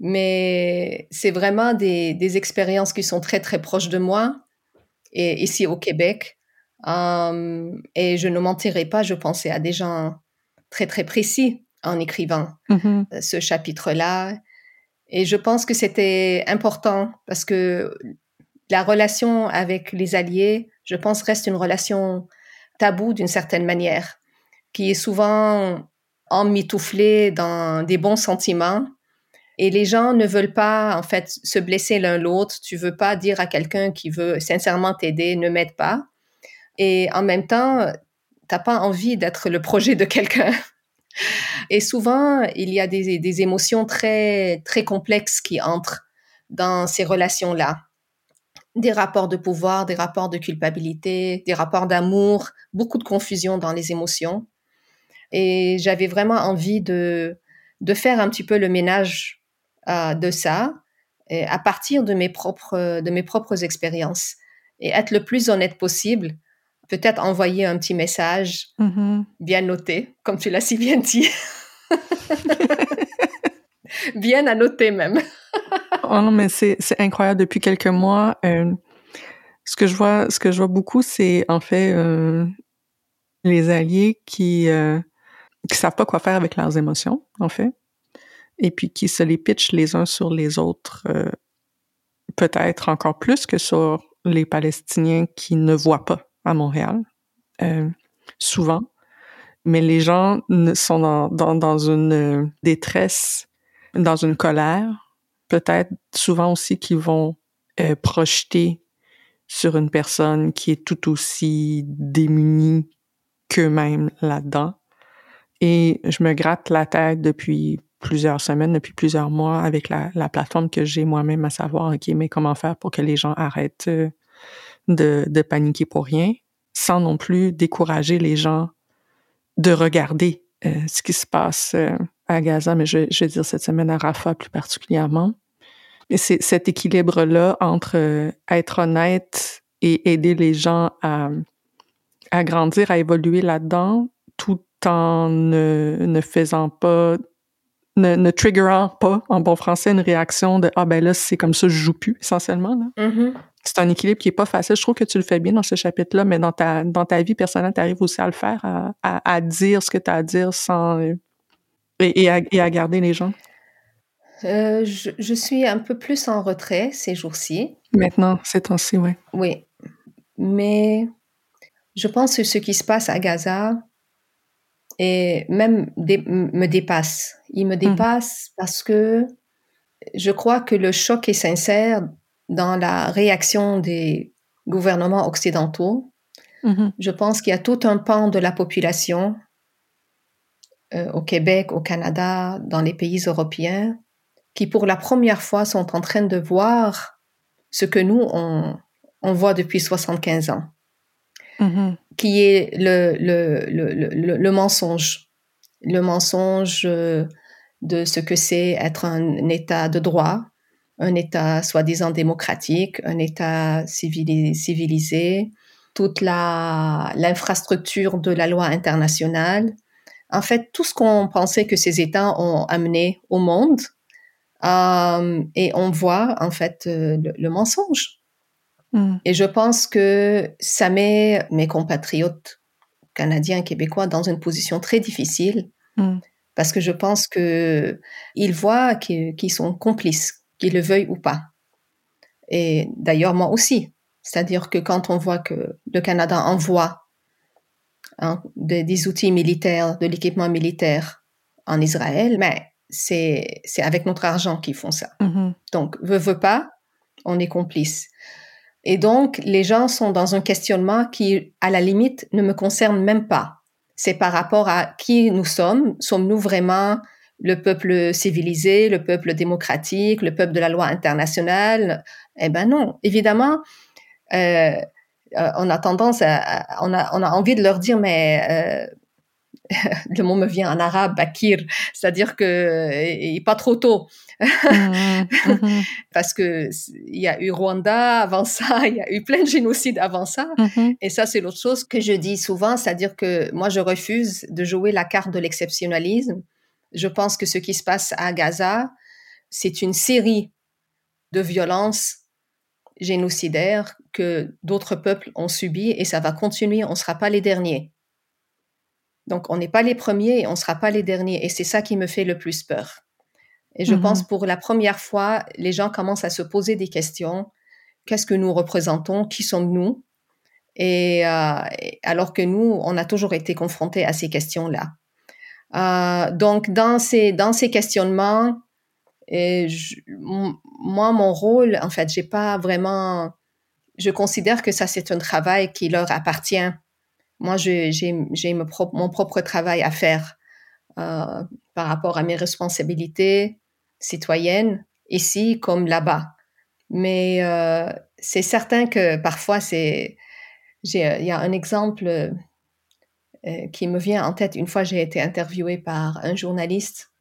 mais c'est vraiment des, des, expériences qui sont très très proches de moi et ici au Québec. Um, et je ne mentirai pas, je pensais à des gens très très précis en écrivant mm-hmm. ce chapitre-là. Et je pense que c'était important parce que la relation avec les alliés, je pense, reste une relation taboue d'une certaine manière, qui est souvent emmitouflé dans des bons sentiments. Et les gens ne veulent pas, en fait, se blesser l'un l'autre. Tu veux pas dire à quelqu'un qui veut sincèrement t'aider, ne m'aide pas. Et en même temps, t'as pas envie d'être le projet de quelqu'un. Et souvent, il y a des, des, émotions très, très complexes qui entrent dans ces relations-là. Des rapports de pouvoir, des rapports de culpabilité, des rapports d'amour, beaucoup de confusion dans les émotions. Et j'avais vraiment envie de, de faire un petit peu le ménage euh, de ça et à partir de mes propres, de mes propres expériences et être le plus honnête possible. Peut-être envoyer un petit message Mhm. bien noté, comme tu l'as si bien dit. bien annoté même. Oh non, mais c'est incroyable. Depuis quelques mois, euh, ce que je vois, ce que je vois beaucoup, c'est en fait euh, les alliés qui euh, qui savent pas quoi faire avec leurs émotions, en fait, et puis qui se les pitchent les uns sur les autres, euh, peut-être encore plus que sur les Palestiniens qui ne voient pas à Montréal, euh, souvent. Mais les gens sont dans, dans, dans une euh, détresse, dans une colère, peut-être souvent aussi qui vont euh, projeter sur une personne qui est tout aussi démunie qu'eux-mêmes là-dedans. Et je me gratte la tête depuis plusieurs semaines, depuis plusieurs mois avec la, la plateforme que j'ai moi-même à savoir, OK, mais comment faire pour que les gens arrêtent euh, de, de paniquer pour rien, sans non plus décourager les gens de regarder euh, ce qui se passe euh, à Gaza, mais je, je vais dire cette semaine à Rafah plus particulièrement. Et c'est cet équilibre-là entre euh, être honnête et aider les gens à, à grandir, à évoluer là-dedans, tout en ne, ne faisant pas, ne, ne triggerant pas, en bon français, une réaction de Ah ben là, c'est comme ça, je joue plus, essentiellement. Là. Mhm. C'est un équilibre qui est pas facile. Je trouve que tu le fais bien dans ce chapitre-là, mais dans ta, dans ta vie personnelle, tu arrives aussi à le faire, à, à, à dire ce que tu as à dire sans. Et, et, à, et à garder les gens? Euh, je, je suis un peu plus en retrait ces jours-ci. Maintenant, ces temps-ci, ouais. Oui, mais je pense que ce qui se passe à Gaza et même dé- me dépasse. Il me dépasse parce que je crois que le choc est sincère dans la réaction des gouvernements occidentaux. Mhm. Je pense qu'il y a tout un pan de la population euh, au Québec, au Canada, dans les pays européens, qui pour la première fois sont en train de voir ce que nous, on, on voit depuis 75 ans, Mhm. qui est le, le, le, le, le mensonge. Le mensonge euh, de ce que c'est être un État de droit, un État soi-disant démocratique, un État civili- civilisé, toute l'infrastructure de la loi internationale. En fait, tout ce qu'on pensait que ces États ont amené au monde, euh, et on voit en fait euh, le, le mensonge. Mhm. Et je pense que ça met mes compatriotes canadiens, québécois dans une position très difficile Mhm. parce que je pense que ils voient qu'ils qu'ils sont complices, qu'ils le veuillent ou pas. Et d'ailleurs, moi aussi. C'est-à-dire que quand on voit que le Canada envoie hein, des, des outils militaires, de l'équipement militaire en Israël, mais c'est avec notre argent qu'ils font ça. Mhm. Donc, veut, veut pas, on est complice. Et donc, les gens sont dans un questionnement qui, à la limite, ne me concerne même pas. C'est par rapport à qui nous sommes. Sommes-nous vraiment le peuple civilisé, le peuple démocratique, le peuple de la loi internationale? Eh ben non, évidemment. euh, euh, on a tendance à, à- on a, on a envie de leur dire, mais euh, le mot me vient en arabe, bakir, c'est-à-dire que euh, pas trop tôt Mhm. Mhm. parce que il y a eu Rwanda avant ça, il y a eu plein de génocides avant ça. Mhm. Et ça, c'est l'autre chose que je dis souvent, c'est-à-dire que moi, je refuse de jouer la carte de l'exceptionnalisme. Je pense que ce qui se passe à Gaza, c'est une série de violences génocidaires que d'autres peuples ont subies et ça va continuer. On ne sera pas les derniers. Donc, on n'est pas les premiers et on ne sera pas les derniers. Et c'est ça qui me fait le plus peur. Et je Mhm. pense pour la première fois, les gens commencent à se poser des questions. Qu'est-ce que nous représentons? Qui sommes-nous? Et, euh, alors que nous, on a toujours été confrontés à ces questions-là. Euh, donc, dans ces, dans ces questionnements, et je- moi, mon rôle, en fait, j'ai pas vraiment. Je considère que ça, c'est un travail qui leur appartient. Moi, j'ai j'ai mon propre- mon propre travail à faire euh, par rapport à mes responsabilités citoyennes, ici comme là-bas. Mais euh, c'est certain que parfois, c'est, il y a un exemple euh, qui me vient en tête. Une fois, j'ai été interviewée par un journaliste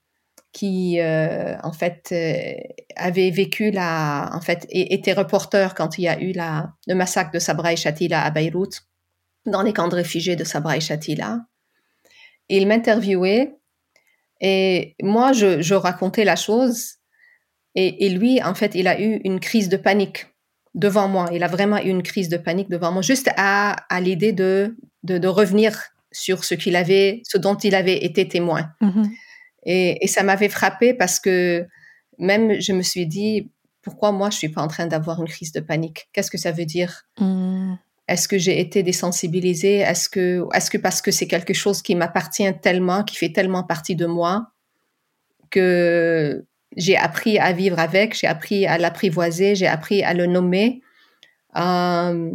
qui, euh, en fait, euh, avait vécu la, en fait, était reporter quand il y a eu la, le massacre de Sabra et Shatila à Beyrouth, dans les camps de réfugiés de Sabra et Shatila. il m'interviewait et moi, je, racontais la chose et, lui, en fait, il a eu une crise de panique devant moi. Il a vraiment eu une crise de panique devant moi, juste à, l'idée de, de, de, revenir sur ce qu'il avait, ce dont il avait été témoin. Mm-hmm. Et, et, ça m'avait frappé parce que même je me suis dit, pourquoi moi je suis pas en train d'avoir une crise de panique? Qu'est-ce que ça veut dire? Mm. Est-ce que j'ai été désensibilisée? Est-ce que, est-ce que parce que c'est quelque chose qui m'appartient tellement, qui fait tellement partie de moi, que j'ai appris à vivre avec, j'ai appris à l'apprivoiser, j'ai appris à le nommer? Euh,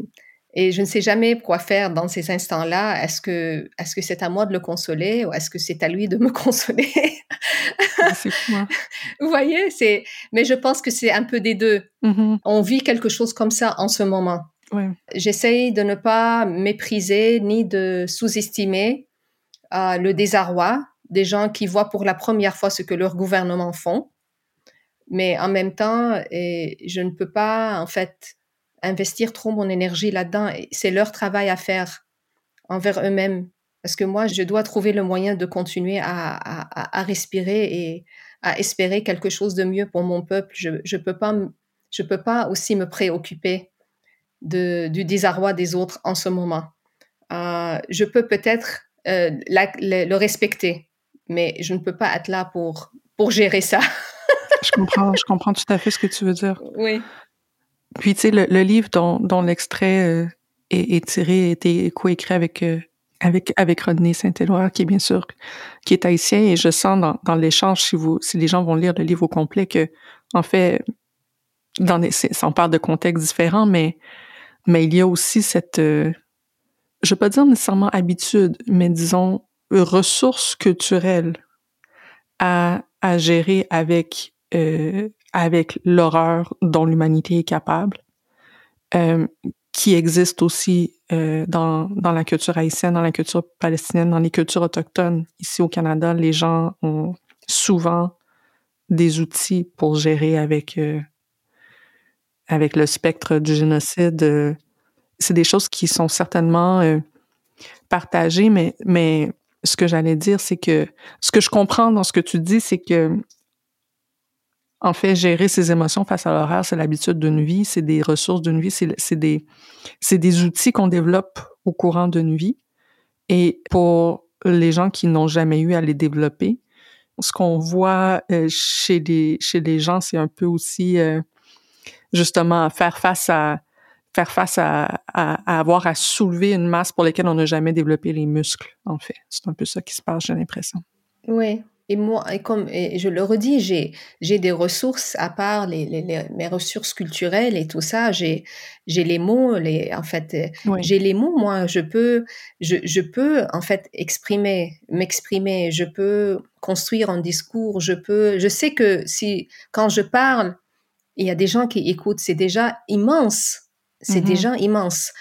et je ne sais jamais quoi faire dans ces instants-là. Est-ce que est-ce que c'est à moi de le consoler ou est-ce que c'est à lui de me consoler? C'est quoi Vous voyez, c'est. Mais je pense que c'est un peu des deux. Mm-hmm. On vit quelque chose comme ça en ce moment. Ouais. J'essaye de ne pas mépriser ni de sous-estimer euh, le désarroi des gens qui voient pour la première fois ce que leurs gouvernements font. Mais en même temps, et je ne peux pas en fait investir trop mon énergie là-dedans. C'est leur travail à faire envers eux-mêmes. Parce que moi, je dois trouver le moyen de continuer à, à, à, respirer et à espérer quelque chose de mieux pour mon peuple. Je ne peux, pas, je peux pas aussi me préoccuper de, du désarroi des autres en ce moment. Euh, je peux peut-être euh, le, le respecter, mais je ne peux pas être là pour, pour gérer ça. je comprends, je comprends tout à fait ce que tu veux dire. Oui. Puis, tu sais, le, le, livre dont, dont l'extrait euh, est, est, tiré a été coécrit avec, euh, avec, avec Rodney Saint-Éloi, qui est bien sûr, qui est haïtien, et je sens dans, dans l'échange, si vous, si les gens vont lire le livre au complet, que, en fait, dans les, on parle de contextes différents, mais, mais il y a aussi cette, euh, je vais pas dire nécessairement habitude, mais disons, ressources culturelles à, à gérer avec, euh, avec l'horreur dont l'humanité est capable, euh, qui existe aussi euh, dans, dans la culture haïtienne, dans la culture palestinienne, dans les cultures autochtones. Ici au Canada, les gens ont souvent des outils pour gérer avec, euh, avec le spectre du génocide. C'est des choses qui sont certainement partagées, mais, mais ce que j'allais dire, c'est que ce que je comprends dans ce que tu dis, c'est que en fait, gérer ses émotions face à l'horreur, c'est l'habitude d'une vie, c'est des ressources d'une vie, c'est des, des outils qu'on développe au courant d'une vie. Et pour les gens qui n'ont jamais eu à les développer, ce qu'on voit euh, chez les gens, c'est un peu aussi euh, justement faire face à faire face à, à, à, avoir à soulever une masse pour laquelle on n'a jamais développé les muscles. En fait, c'est un peu ça qui se passe, j'ai l'impression. Oui, et moi, et comme et je le redis, j'ai j'ai des ressources à part les, les, les, mes ressources culturelles et tout ça. J'ai j'ai les mots, les en fait, Oui. j'ai les mots. Moi, je peux je je peux en fait exprimer, m'exprimer. Je peux construire un discours. Je peux. Je sais que si quand je parle, il y a des gens qui écoutent. C'est déjà immense. C'est Mhm. déjà immense.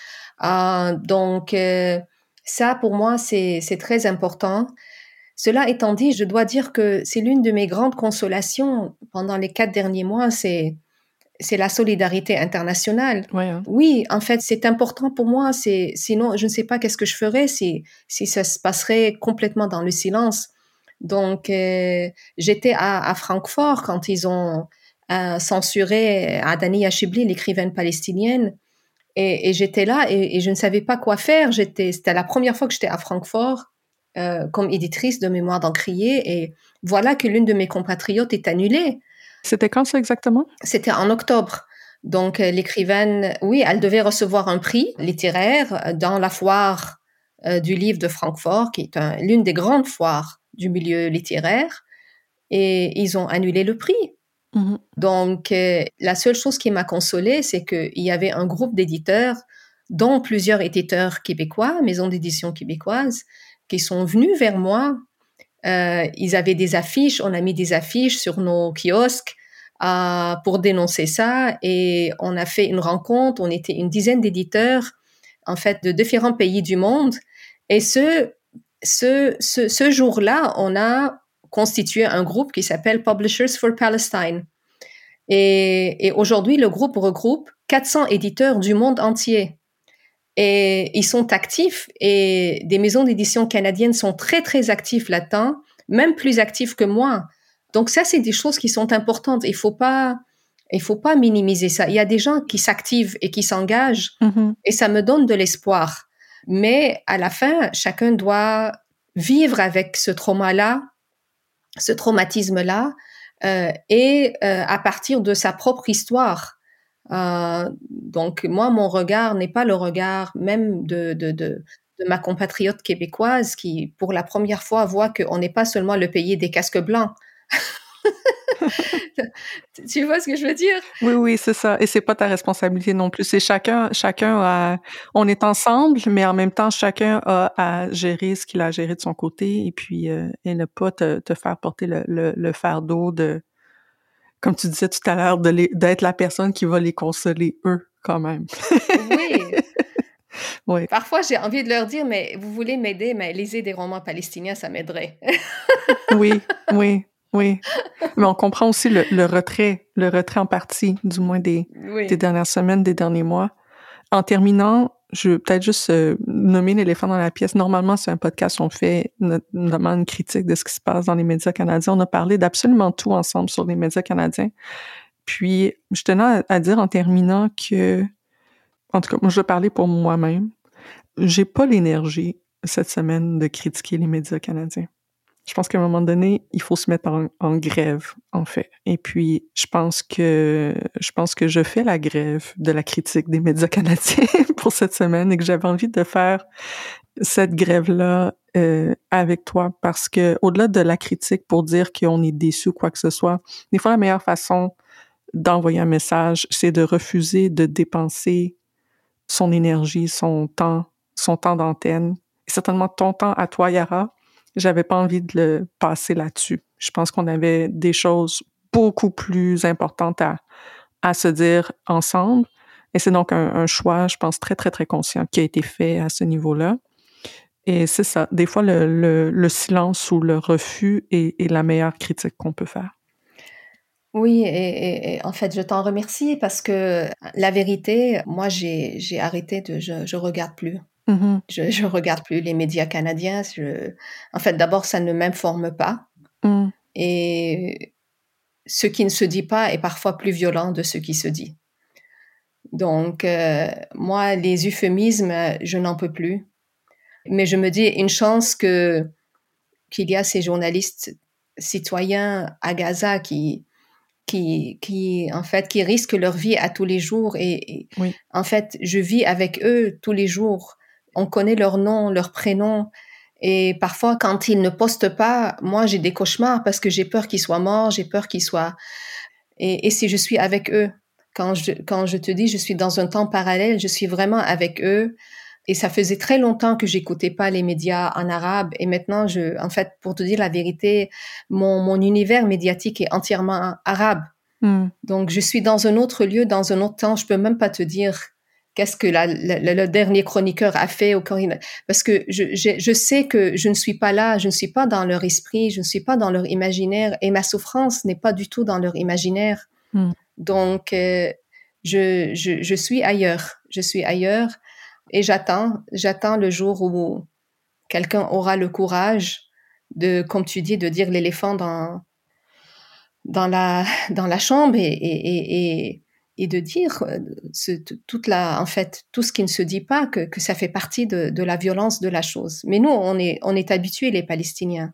Euh, donc euh, ça, pour moi, c'est c'est très important. Cela étant dit, je dois dire que c'est l'une de mes grandes consolations pendant les quatre derniers mois, c'est c'est la solidarité internationale. Ouais, hein. Oui, en fait, c'est important pour moi. C'est sinon, je ne sais pas qu'est-ce que je ferais si si ça se passerait complètement dans le silence. Donc, euh, j'étais à, à Francfort quand ils ont euh, censuré Adani Hachibli, l'écrivaine palestinienne, et, et j'étais là et, et je ne savais pas quoi faire. J'étais, c'était la première fois que j'étais à Francfort euh, comme éditrice de Mémoire d'Encrier et voilà que l'une de mes compatriotes est annulée. C'était quand ça exactement? C'était en octobre. Donc euh, l'écrivaine, oui, elle devait recevoir un prix littéraire dans la foire euh, du livre de Francfort, qui est un- l'une des grandes foires du milieu littéraire, et ils ont annulé le prix. Mhm. Donc, euh, la seule chose qui m'a consolée, c'est qu'il y avait un groupe d'éditeurs, dont plusieurs éditeurs québécois, maisons d'édition québécoises, qui sont venus vers moi. Euh, ils avaient des affiches, on a mis des affiches sur nos kiosques euh, pour dénoncer ça et on a fait une rencontre. On était une dizaine d'éditeurs, en fait, de différents pays du monde. Et ce, ce, ce, ce jour-là, on a constitué un groupe qui s'appelle Publishers for Palestine. Et, et aujourd'hui, le groupe regroupe 400 éditeurs du monde entier. Et ils sont actifs et des maisons d'édition canadiennes sont très, très actifs là-dedans, même plus actifs que moi. Donc ça, c'est des choses qui sont importantes. Il faut pas, il faut pas minimiser ça. Il y a des gens qui s'activent et qui s'engagent Mhm. et ça me donne de l'espoir. Mais à la fin, chacun doit vivre avec ce trauma-là, ce traumatisme-là, euh, et euh, à partir de sa propre histoire. Euh, donc moi, mon regard n'est pas le regard même de, de, de, de ma compatriote québécoise qui, pour la première fois, voit qu'on n'est pas seulement le pays des casques blancs. tu vois ce que je veux dire? Oui, oui, c'est ça. Et c'est pas ta responsabilité non plus. C'est chacun, chacun a, on est ensemble, mais en même temps, chacun a à gérer ce qu'il a à gérer de son côté et puis, euh, et ne pas te, te faire porter le, le, le fardeau de, comme tu disais tout à l'heure, d'être la personne qui va les consoler eux, quand même. Oui. Oui. Parfois, j'ai envie de leur dire, mais vous voulez m'aider, mais lisez des romans palestiniens, ça m'aiderait. Oui, oui, oui. Mais on comprend aussi le, le retrait, le retrait en partie, du moins des, oui. des dernières semaines, des derniers mois. En terminant, je veux peut-être juste euh, nommer l'éléphant dans la pièce. Normalement, c'est un podcast, on fait no- notamment une critique de ce qui se passe dans les médias canadiens. On a parlé d'absolument tout ensemble sur les médias canadiens. Puis, je tenais à, à dire en terminant que, en tout cas, moi, je vais parler pour moi-même. J'ai pas l'énergie cette semaine de critiquer les médias canadiens. Je pense qu'à un moment donné, il faut se mettre en, en grève, en fait. Et puis, je pense que je pense que je fais la grève de la critique des médias canadiens pour cette semaine et que j'avais envie de faire cette grève-là euh, avec toi parce que au-delà de la critique pour dire qu'on est déçu ou quoi que ce soit, des fois la meilleure façon d'envoyer un message, c'est de refuser de dépenser son énergie, son temps, son temps d'antenne, certainement ton temps à toi, Yara. J'avais pas envie de le passer là-dessus. Je pense qu'on avait des choses beaucoup plus importantes à, à se dire ensemble. Et c'est donc un, choix, je pense, très, très, très conscient qui a été fait à ce niveau-là. Et c'est ça. Des fois, le, le, le silence ou le refus est, la meilleure critique qu'on peut faire. Oui, et, en fait, je t'en remercie parce que la vérité, moi, j'ai j'ai arrêté de, je, je regarde plus. Mhm. Je, je regarde plus les médias canadiens. Je, en fait, d'abord, ça ne m'informe pas. Mm. Et ce qui ne se dit pas est parfois plus violent de ce qui se dit. Donc, euh, moi, les euphémismes, je n'en peux plus. Mais je me dis, une chance que qu'il y a ces journalistes citoyens à Gaza qui, qui, qui, en fait, qui risquent leur vie à tous les jours. Et, et Oui. en fait, je vis avec eux tous les jours. On connaît leur nom, leur prénom. Et parfois, quand ils ne postent pas, moi, j'ai des cauchemars parce que j'ai peur qu'ils soient morts, j'ai peur qu'ils soient... Et, et si je suis avec eux, quand je, quand je te dis je suis dans un temps parallèle, je suis vraiment avec eux. Et ça faisait très longtemps que j'écoutais pas les médias en arabe. Et maintenant, je, en fait, pour te dire la vérité, mon, mon univers médiatique est entièrement arabe. Mm. Donc, je suis dans un autre lieu, dans un autre temps. Je peux même pas te dire qu'est-ce que la, le dernier chroniqueur a fait quand il- parce que je, je, je sais que je ne suis pas là, je ne suis pas dans leur esprit, je ne suis pas dans leur imaginaire et ma souffrance n'est pas du tout dans leur imaginaire. Mm. Donc, euh, je, je, je suis ailleurs, je suis ailleurs et j'attends, j'attends le jour où quelqu'un aura le courage de, comme tu dis, de dire l'éléphant dans, dans la, dans la chambre et, et, et, et, et de dire euh, ce, toute la, en fait, tout ce qui ne se dit pas, que, que ça fait partie de, de la violence de la chose. Mais nous, on est, on est habitués, les Palestiniens.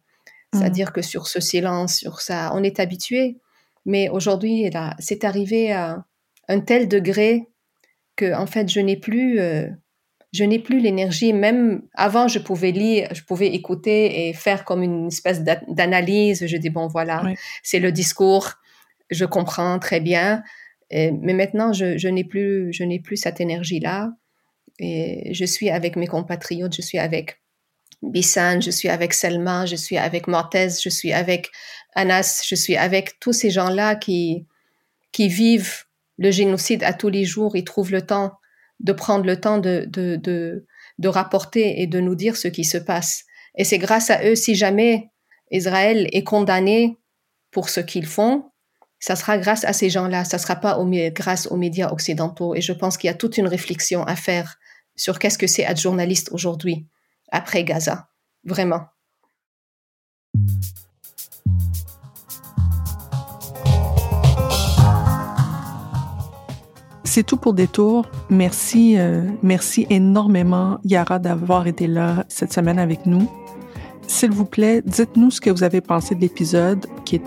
C'est-à-dire que sur ce silence, sur ça, on est habitués. Mais aujourd'hui, là, c'est arrivé à un tel degré que, en fait, je n'ai plus, euh, je n'ai plus l'énergie. Même avant, je pouvais lire, je pouvais écouter et faire comme une espèce d'a- d'analyse. Je dis bon, voilà, Oui. c'est le discours, je comprends très bien. Et- mais maintenant, je, n'ai plus, je n'ai plus cette énergie-là. Et je suis avec mes compatriotes, je suis avec Bissan, je suis avec Selma, je suis avec Mortez, je suis avec Anas, je suis avec tous ces gens-là qui, qui vivent le génocide à tous les jours, ils trouvent le temps de prendre le temps de, de, de rapporter et de nous dire ce qui se passe. Et c'est grâce à eux, si jamais Israël est condamné pour ce qu'ils font, ça sera grâce à ces gens-là, ça sera pas grâce aux médias occidentaux. Et je pense qu'il y a toute une réflexion à faire sur qu'est-ce que c'est être journaliste aujourd'hui, après Gaza. Vraiment. C'est tout pour Détour. Merci, euh, merci énormément, Yara, d'avoir été là cette semaine avec nous. S'il vous plaît, dites-nous ce que vous avez pensé de l'épisode, qui est,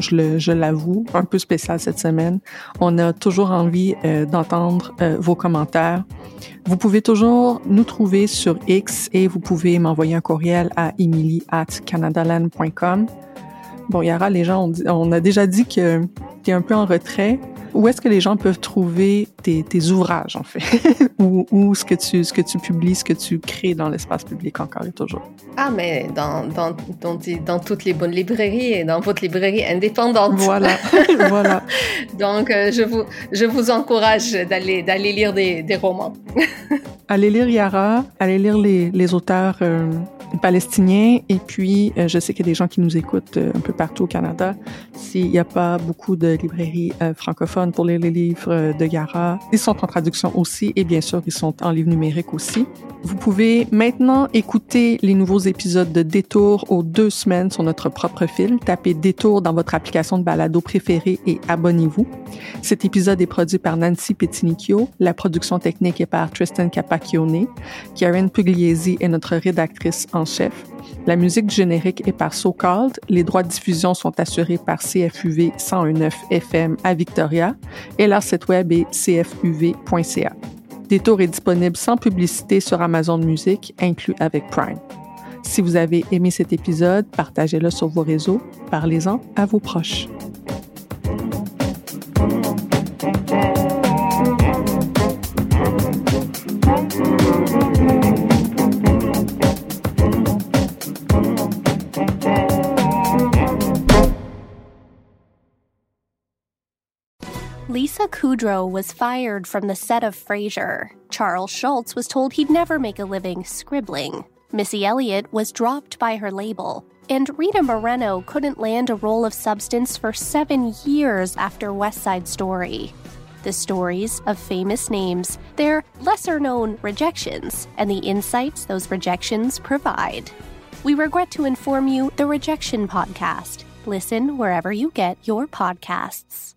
je l'avoue, un peu spécial cette semaine. On a toujours envie euh, d'entendre euh, vos commentaires. Vous pouvez toujours nous trouver sur X et vous pouvez m'envoyer un courriel à emily at. Bon, Yara, les gens, on, on a déjà dit que tu es un peu en retrait. Où est-ce que les gens peuvent trouver tes, tes ouvrages, en fait? ou, ou ce, que tu, ce que tu publies, ce que tu crées dans l'espace public encore et toujours? Ah, mais dans, dans, dans, dans, toutes les bonnes librairies et dans votre librairie indépendante. Voilà, voilà. Donc, euh, je, vous, je vous encourage d'aller, d'aller lire des, des romans. allez lire Yara, allez lire les, les auteurs euh, palestiniens. Et puis, euh, je sais qu'il y a des gens qui nous écoutent euh, un peu partout au Canada. S'il n'y a pas beaucoup de librairies euh, francophones pour lire les livres de Yara, ils sont en traduction aussi et bien sûr, ils sont en livre numérique aussi. Vous pouvez maintenant écouter les nouveaux épisodes de Détour aux deux semaines sur notre propre fil. Tapez Détour dans votre application de balado préférée et abonnez-vous. Cet épisode est produit par Nancy Petinicchio. La production technique est par Tristan Capacchione. Karen Pugliesi est notre rédactrice en chef. La musique générique est par So Called. Les droits de diffusion sont assurés par CFUV 101.9 FM à Victoria et leur site web est cfuv.ca. Détour est disponible sans publicité sur Amazon Music, inclus avec Prime. Si vous avez aimé cet épisode, partagez-le sur vos réseaux, parlez-en à vos proches. Lisa Kudrow was fired from the set of Frasier. Charles Schultz was told he'd never make a living scribbling. Missy Elliott was dropped by her label. And Rita Moreno couldn't land a role of substance for seven years after West Side Story. The stories of famous names, their lesser known rejections, and the insights those rejections provide. We regret to inform you the Rejection Podcast. Listen wherever you get your podcasts.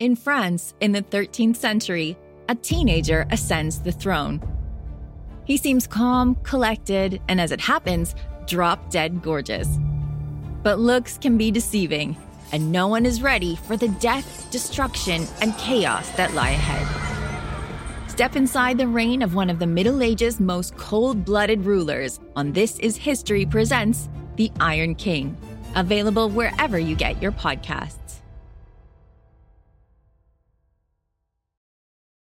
In France, in the 13th century, a teenager ascends the throne. He seems calm, collected, and as it happens, drop dead gorgeous. But looks can be deceiving, and no one is ready for the death, destruction, and chaos that lie ahead. Step inside the reign of one of the Middle Ages' most cold blooded rulers on This Is History Presents The Iron King, available wherever you get your podcasts.